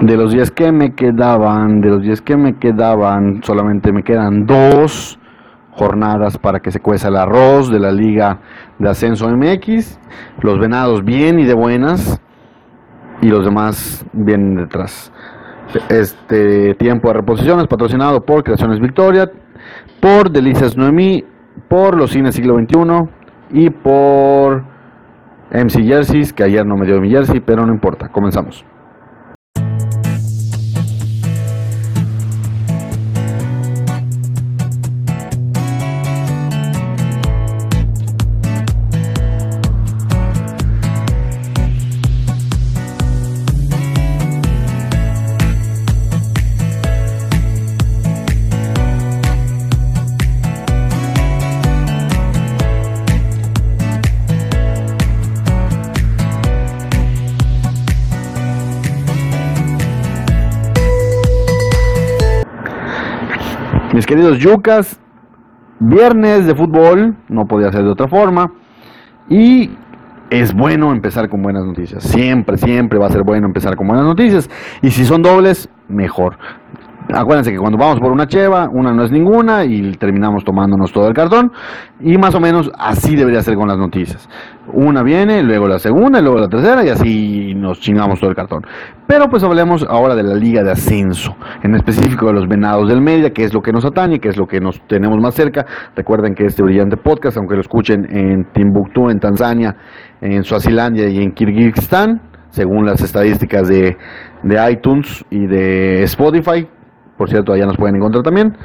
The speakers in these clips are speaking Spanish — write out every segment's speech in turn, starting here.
De los 10 que me quedaban, de los 10 que me quedaban, solamente me quedan dos jornadas para que se cueza el arroz de la Liga de Ascenso MX. Los venados bien y de buenas. Y los demás vienen detrás. Este tiempo de reposiciones patrocinado por Creaciones Victoria, por Delicias Noemí, por los cines siglo XXI y por MC Jerseys, que ayer no me dio mi jersey, pero no importa. Comenzamos. Mis queridos yucas, viernes de fútbol, no podía ser de otra forma. Y es bueno empezar con buenas noticias. Siempre, siempre va a ser bueno empezar con buenas noticias. Y si son dobles, mejor. Acuérdense que cuando vamos por una cheva, una no es ninguna y terminamos tomándonos todo el cartón. Y más o menos así debería ser con las noticias. Una viene, luego la segunda, luego la tercera y así nos chingamos todo el cartón. Pero pues hablemos ahora de la liga de ascenso, en específico de los venados del media, que es lo que nos atañe, que es lo que nos tenemos más cerca. Recuerden que este brillante podcast, aunque lo escuchen en Timbuktu, en Tanzania, en Suazilandia y en Kirguistán, según las estadísticas de, de iTunes y de Spotify, por cierto, allá nos pueden encontrar también,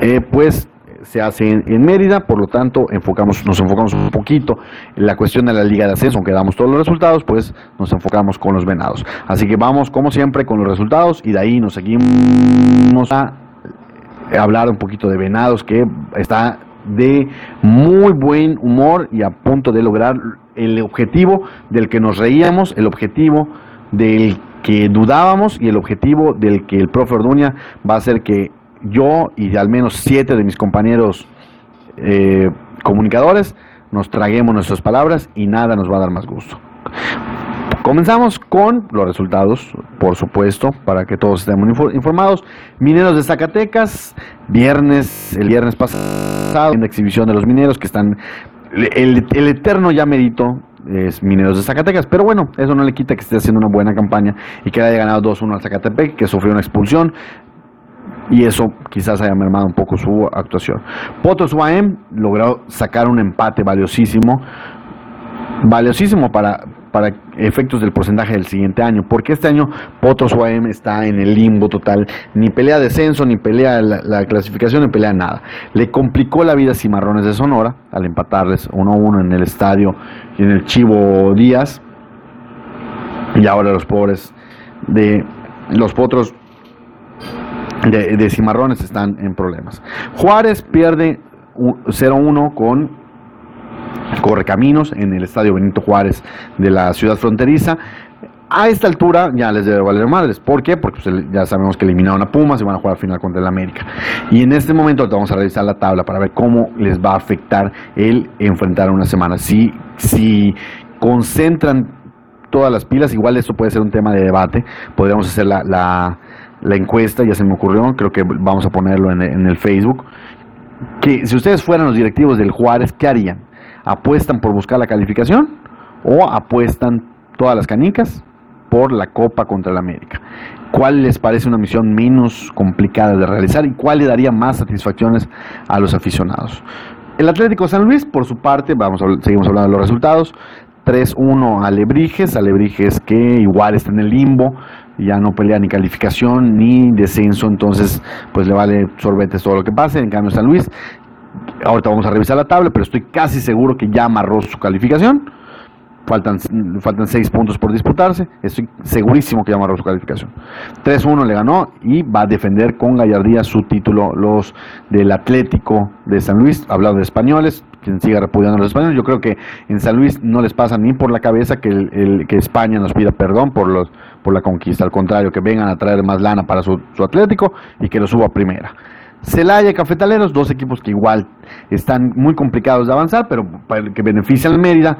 eh, pues se hace en, Mérida, por lo tanto enfocamos, nos enfocamos un poquito en la cuestión de la liga de ascenso, aunque damos todos los resultados, pues nos enfocamos con los venados. Así que vamos como siempre con los resultados y de ahí nos seguimos a hablar un poquito de venados que está de muy buen humor y a punto de lograr el objetivo del que nos reíamos, el objetivo del que dudábamos y el objetivo del que el profe Orduña va a hacer que yo y al menos siete de mis compañeros eh, comunicadores nos traguemos nuestras palabras y nada nos va a dar más gusto. Comenzamos con los resultados, por supuesto, para que todos estemos informados. Mineros de Zacatecas, viernes, el viernes pasado, en la exhibición de los mineros que están, el, el eterno ya merito es Mineros de Zacatecas. Pero bueno, eso no le quita que esté haciendo una buena campaña y que haya ganado 2-1 al Zacatepec, que sufrió una expulsión. Y eso quizás haya mermado un poco su actuación. Potros UAM logró sacar un empate valiosísimo. Valiosísimo para, para efectos del porcentaje del siguiente año, porque este año Potros UAM está en el limbo total, ni pelea descenso, ni pelea la, clasificación, ni pelea nada. Le complicó la vida a Cimarrones de Sonora al empatarles 1-1 en el estadio y en el Chivo Díaz, y ahora los pobres de los Potros de, de Cimarrones están en problemas. Juárez pierde 0-1 con Correcaminos en el Estadio Benito Juárez de la ciudad fronteriza. A esta altura ya les debe valer madres. ¿Por qué? Porque pues, ya sabemos que eliminaron a Pumas y van a jugar final contra el América. Y en este momento vamos a revisar la tabla para ver cómo les va a afectar el enfrentar una semana. Si, si concentran todas las pilas, igual esto puede ser un tema de debate. Podríamos hacer la, la, encuesta, ya se me ocurrió, creo que vamos a ponerlo en el Facebook. Que si ustedes fueran los directivos del Juárez, ¿qué harían? Apuestan por buscar la calificación o apuestan todas las canicas por la Copa contra el América. ¿Cuál les parece una misión menos complicada de realizar y cuál le daría más satisfacciones a los aficionados? El Atlético San Luis, por su parte, vamos a, seguimos hablando de los resultados. 3-1 a Alebrijes que igual está en el limbo, ya no pelea ni calificación ni descenso, entonces pues le vale sorbetes todo lo que pase. En cambio San Luis Ahorita vamos a revisar la tabla, pero estoy casi seguro que ya amarró su calificación. Faltan, faltan seis puntos por disputarse. Estoy segurísimo que ya amarró su calificación. 3-1 le ganó y va a defender con gallardía su título los del Atlético de San Luis. Hablando de españoles, quien siga repudiando a los españoles. Yo creo que en San Luis no les pasa ni por la cabeza que, el, que España nos pida perdón por, los, por la conquista. Al contrario, que vengan a traer más lana para su, su Atlético y que lo suba a primera. Celaya Cafetaleros, dos equipos que igual están muy complicados de avanzar, pero que benefician al Mérida.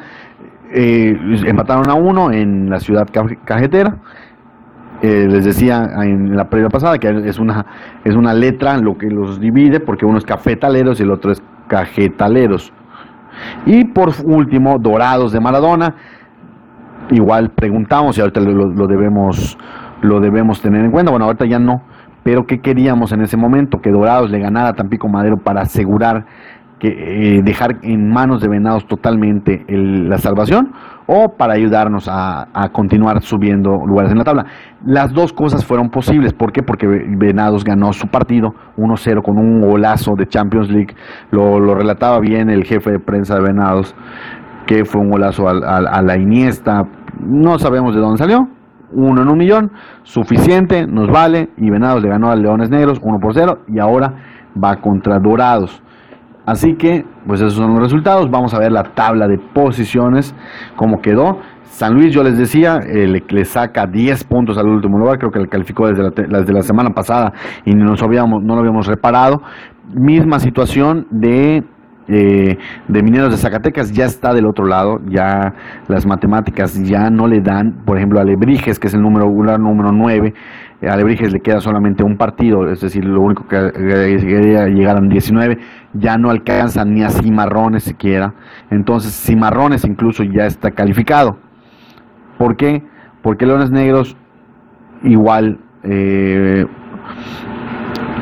Eh, empataron a uno en la ciudad cajetera. eh, les decía en la previa pasada que es una, es una letra lo que los divide, porque uno es cafetaleros y el otro es cajetaleros. Y por último, Dorados de Maradona. Igual preguntamos y ahorita lo, debemos, lo debemos tener en cuenta. Bueno, ahorita ya no. Pero ¿qué queríamos en ese momento? Que Dorados le ganara a Tampico Madero para asegurar que eh, dejar en manos de Venados totalmente la salvación o para ayudarnos a, continuar subiendo lugares en la tabla. Las dos cosas fueron posibles. ¿Por qué? Porque Venados ganó su partido 1-0 con un golazo de Champions League. Lo, relataba bien el jefe de prensa de Venados, que fue un golazo a, la Iniesta. No sabemos de dónde salió. Uno en un millón, suficiente, nos vale. Y Venados le ganó a Leones Negros 1 por 0 y ahora va contra Dorados. Así que, pues esos son los resultados. Vamos a ver la tabla de posiciones, cómo quedó. San Luis, yo les decía, eh, le, saca 10 puntos al último lugar, creo que le calificó desde la, desde la semana pasada y nos habíamos, no lo habíamos reparado. Misma situación de eh, de Mineros de Zacatecas ya está del otro lado, ya las matemáticas ya no le dan, por ejemplo, a Lebrijes, que es el número número 9, a Alebrijes le queda solamente un partido, es decir, lo único que quería llegar a 19, ya no alcanzan ni a Cimarrones siquiera. Entonces, Cimarrones incluso ya está calificado. ¿Por qué? Porque Leones Negros igual eh,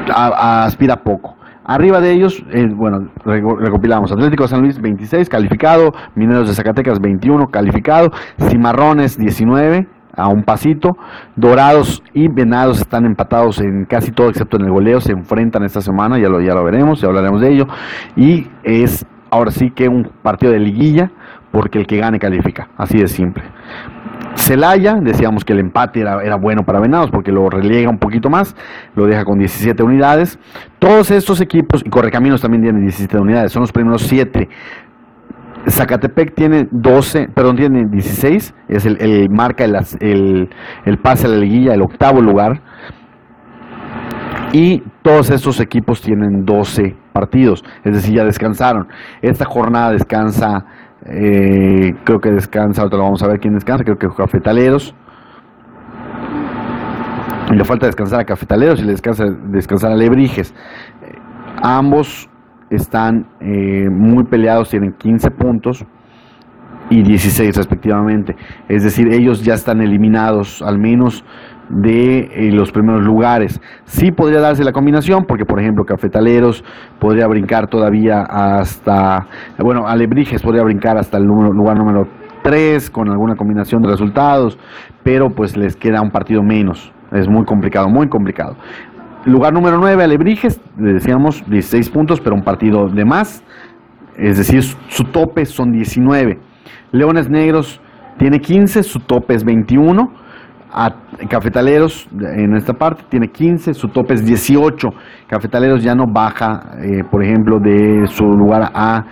aspira poco. Arriba de ellos, eh, bueno, recopilamos Atlético de San Luis 26 calificado, Mineros de Zacatecas 21 calificado, Cimarrones 19 a un pasito. Dorados y Venados están empatados en casi todo excepto en el goleo. Se enfrentan esta semana, ya lo, ya lo veremos, ya hablaremos de ello. Y es ahora sí que un partido de liguilla, porque el que gane califica. Así de simple. Celaya, decíamos que el empate era, bueno para Venados porque lo relega un poquito más, lo deja con 17 unidades. Todos estos equipos, y Correcaminos también tiene 17 unidades, son los primeros 7 Zacatepec tiene 12, perdón, tiene 16, es el, marca el, el, pase a la liguilla, el octavo lugar. Y todos estos equipos tienen 12 partidos, es decir, ya descansaron. Esta jornada descansa, eh, creo que descansa, ahorita lo vamos a ver quién descansa, creo que Cafetaleros. Y le falta descansar a Cafetaleros y le descansa descansar a Lebrijes. ambos están eh, muy peleados, tienen 15 puntos y 16 respectivamente. Es decir, ellos ya están eliminados al menos de eh, los primeros lugares. Sí podría darse la combinación, porque por ejemplo Cafetaleros podría brincar todavía hasta, bueno, Alebrijes podría brincar hasta el lugar número 3 con alguna combinación de resultados, pero pues les queda un partido menos. Es muy complicado, muy complicado. Lugar número 9, Alebrijes, le decíamos 16 puntos, pero un partido de más. Es decir, su tope son 19. Leones Negros tiene 15, su tope es 21. A Cafetaleros en esta parte tiene 15, su tope es 18. Cafetaleros ya no baja, eh, por ejemplo, de su lugar a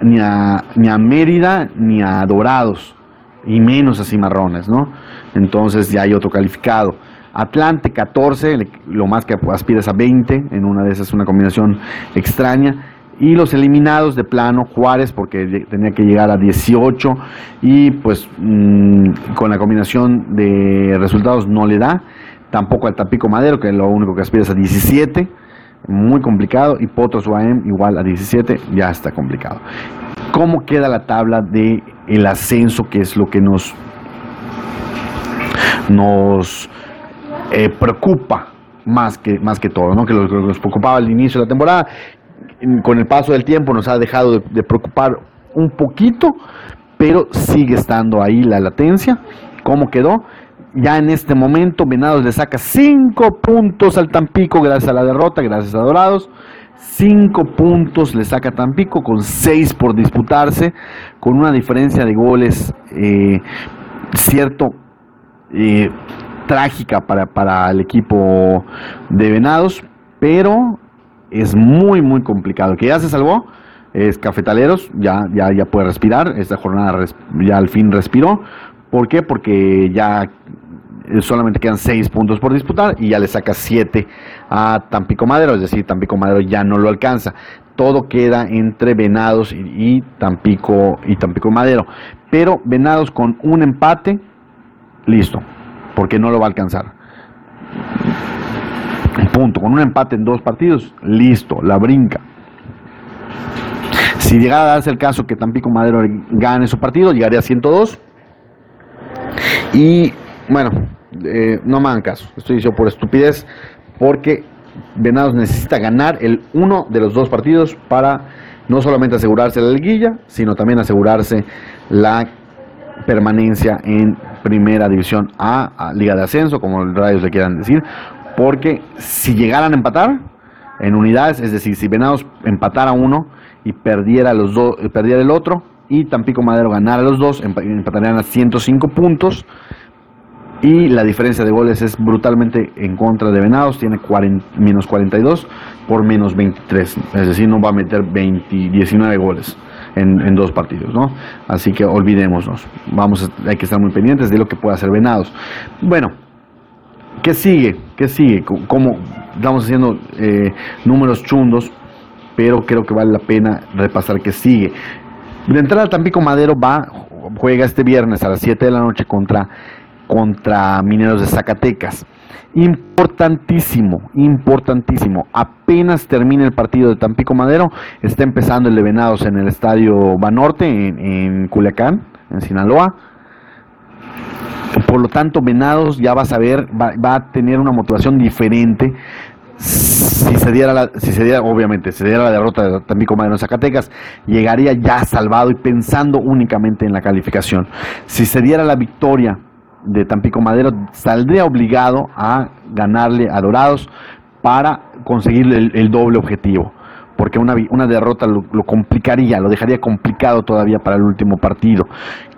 ni, a ni a Mérida ni a Dorados, y menos a Cimarrones, ¿no? Entonces ya hay otro calificado. Atlante 14, lo más que aspiras a 20, en una de esas una combinación extraña. Y los eliminados de plano, Juárez, porque tenía que llegar a 18 y pues mm, con la combinación de resultados no le da. Tampoco al Tapico Madero, que es lo único que aspiras a 17, muy complicado. Y Potros UAM igual a 17, ya está complicado. ¿Cómo queda la tabla de el ascenso, que es lo que nos, nos eh, preocupa más que, más que todo, ¿no? que lo que nos preocupaba al inicio de la temporada, con el paso del tiempo nos ha dejado de, preocupar un poquito, pero sigue estando ahí la latencia. ¿Cómo quedó? Ya en este momento Venados le saca 5 puntos al Tampico gracias a la derrota, gracias a Dorados. 5 puntos le saca Tampico con 6 por disputarse, con una diferencia de goles eh, cierto. Eh, trágica para, para el equipo de Venados, pero es muy, muy complicado. que ya se salvó es Cafetaleros, ya, ya, ya puede respirar, esta jornada ya al fin respiró. ¿Por qué? Porque ya solamente quedan seis puntos por disputar y ya le saca siete a Tampico Madero, es decir, Tampico Madero ya no lo alcanza. Todo queda entre Venados y, y Tampico y Tampico Madero. Pero Venados con un empate, listo porque no lo va a alcanzar. Punto. Con un empate en dos partidos, listo, la brinca. Si llegara a darse el caso que Tampico Madero gane su partido, llegaría a 102. Y bueno, eh, no me hagan caso, estoy diciendo por estupidez, porque Venados necesita ganar el uno de los dos partidos para no solamente asegurarse la liguilla, sino también asegurarse la permanencia en Primera División A, Liga de Ascenso, como los radios le quieran decir, porque si llegaran a empatar en unidades, es decir, si Venados empatara uno y perdiera los dos, perdiera el otro, y Tampico Madero ganara los dos, empatarían a 105 puntos y la diferencia de goles es brutalmente en contra de Venados, tiene menos 42 por menos 23, es decir, no va a meter 20, 19 goles en, dos partidos, ¿no? Así que olvidémonos, vamos, hay que estar muy pendientes de lo que pueda hacer Venados. Bueno, ¿qué sigue? ¿Qué sigue? Como estamos haciendo eh, números chundos, pero creo que vale la pena repasar qué sigue. De entrada, Tampico Madero va, juega este viernes a las 7 de la noche contra contra Mineros de Zacatecas. Importantísimo, importantísimo. Apenas termina el partido de Tampico Madero, está empezando el de Venados en el estadio Banorte, en, en Culiacán, en Sinaloa. Por lo tanto, Venados ya va a saber, va, a tener una motivación diferente si se diera la, si se diera, obviamente, se diera la derrota de Tampico Madero en Zacatecas, llegaría ya salvado y pensando únicamente en la calificación. Si se diera la victoria de Tampico Madero saldría obligado a ganarle a Dorados para conseguir el, doble objetivo. Porque una, una derrota lo, complicaría, lo dejaría complicado todavía para el último partido.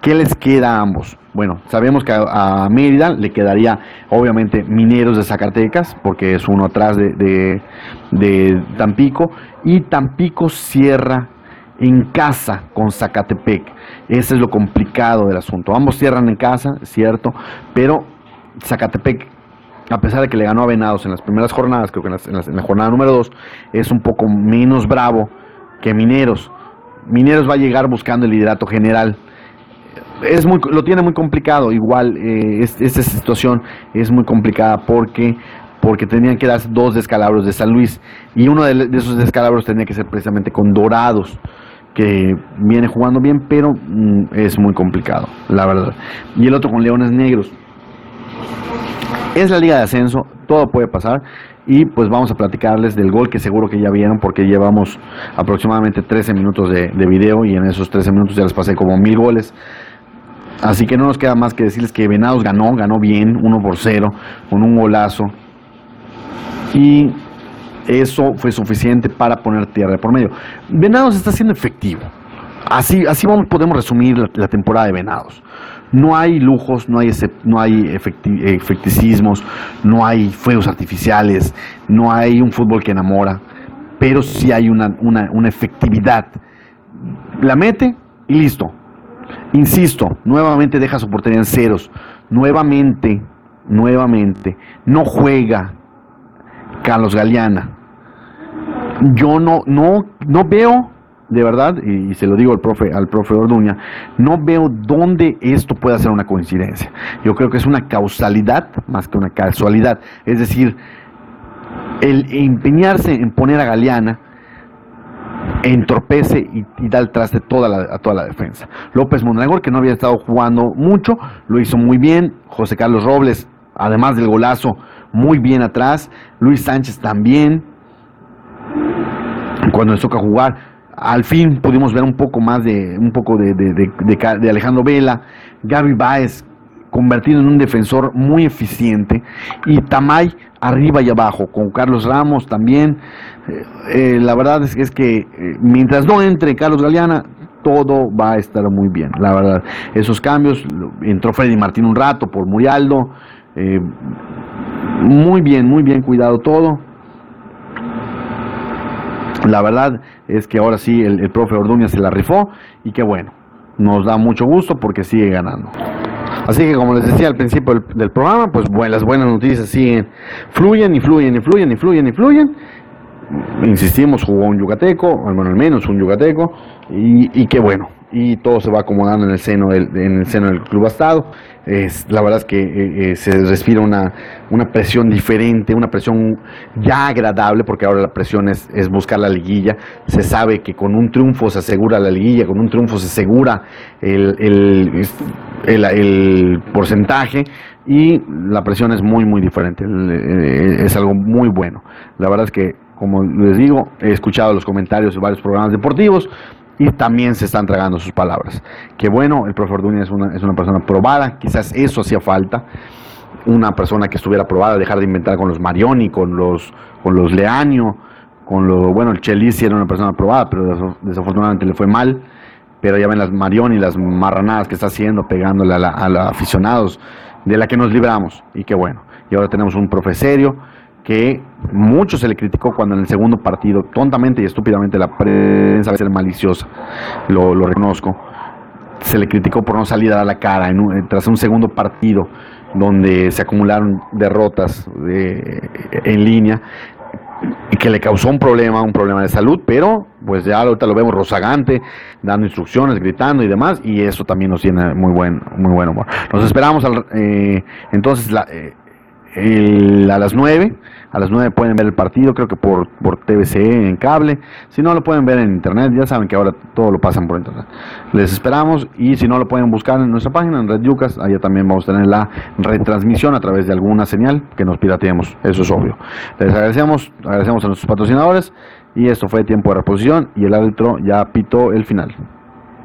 ¿Qué les queda a ambos? Bueno, sabemos que a, Mérida le quedaría obviamente Mineros de Zacatecas, porque es uno atrás de, de Tampico, y Tampico cierra en casa con Zacatepec. Ese es lo complicado del asunto. Ambos cierran en casa, cierto, pero Zacatepec, a pesar de que le ganó a Venados en las primeras jornadas, creo que en, la jornada número 2, es un poco menos bravo que Mineros. Mineros va a llegar buscando el liderato general. Es muy, lo tiene muy complicado, igual eh, esta situación es muy complicada porque porque tenían que dar dos descalabros de San Luis y uno de, esos descalabros tenía que ser precisamente con Dorados que viene jugando bien, pero mm, es muy complicado, la verdad. Y el otro con Leones Negros. Es la liga de ascenso, todo puede pasar. Y pues vamos a platicarles del gol que seguro que ya vieron porque llevamos aproximadamente 13 minutos de, de video y en esos 13 minutos ya les pasé como mil goles. Así que no nos queda más que decirles que Venados ganó, ganó bien, 1 por 0, con un golazo. Y eso fue suficiente para poner tierra por medio. Venados está siendo efectivo. Así, así vamos, podemos resumir la, temporada de Venados. No hay lujos, no hay, no hay efecticismos, no hay fuegos artificiales, no hay un fútbol que enamora, pero sí hay una, una efectividad. La mete y listo. Insisto, nuevamente deja su portería en ceros. Nuevamente, nuevamente, no juega Carlos Galeana yo no, no, no veo, de verdad, y, se lo digo al profe, al profe Orduña, no veo dónde esto pueda ser una coincidencia. Yo creo que es una causalidad más que una casualidad. Es decir, el empeñarse en poner a Galeana entorpece y, da el traste toda a toda la defensa. López Mondragón, que no había estado jugando mucho, lo hizo muy bien. José Carlos Robles, además del golazo, muy bien atrás. Luis Sánchez también cuando les toca jugar. Al fin pudimos ver un poco más de un poco de, de, Alejandro Vela, Gaby Baez convertido en un defensor muy eficiente y Tamay arriba y abajo, con Carlos Ramos también. Eh, eh, la verdad es, es que eh, mientras no entre Carlos Galeana, todo va a estar muy bien, la verdad. Esos cambios, entró Freddy Martín un rato por Murialdo, muy bien, muy bien cuidado todo. La verdad es que ahora sí el, profe Orduña se la rifó y que bueno, nos da mucho gusto porque sigue ganando. Así que como les decía al principio del, programa, pues bueno, las buenas noticias siguen, fluyen y fluyen y fluyen y fluyen y fluyen. Insistimos, jugó un yucateco, al menos un yucateco, y, y que bueno, y todo se va acomodando en el seno del, en el seno del club astado. Es, la verdad es que eh, eh, se respira una, una presión diferente, una presión ya agradable, porque ahora la presión es, es, buscar la liguilla. Se sabe que con un triunfo se asegura la liguilla, con un triunfo se asegura el, el, el, el porcentaje y la presión es muy, muy diferente. Eh, es algo muy bueno. La verdad es que, como les digo, he escuchado los comentarios de varios programas deportivos y también se están tragando sus palabras. Que bueno, el profesor Dunia es una, es una persona probada, quizás eso hacía falta, una persona que estuviera probada, dejar de inventar con los Marioni, con los, con los Leaño, con lo, bueno, el Chelis era una persona probada, pero desafortunadamente le fue mal, pero ya ven las Marioni, las marranadas que está haciendo, pegándole a, a los aficionados, de la que nos libramos, y qué bueno. Y ahora tenemos un profe serio, que mucho se le criticó cuando en el segundo partido, tontamente y estúpidamente, la prensa a ser maliciosa, lo, reconozco, se le criticó por no salir a la cara en tras un segundo partido donde se acumularon derrotas de, en línea y que le causó un problema, un problema de salud, pero pues ya ahorita lo vemos rozagante, dando instrucciones, gritando y demás, y eso también nos tiene muy buen, muy buen humor. Nos esperamos al, eh, entonces la, eh, el, a las 9. A las 9 pueden ver el partido, creo que por, por TVC en cable. Si no, lo pueden ver en internet. Ya saben que ahora todo lo pasan por internet. Les esperamos y si no, lo pueden buscar en nuestra página, en Red Yucas. Allá también vamos a tener la retransmisión a través de alguna señal que nos pirateemos. Eso es obvio. Les agradecemos, agradecemos a nuestros patrocinadores. Y esto fue tiempo de reposición y el árbitro ya pitó el final.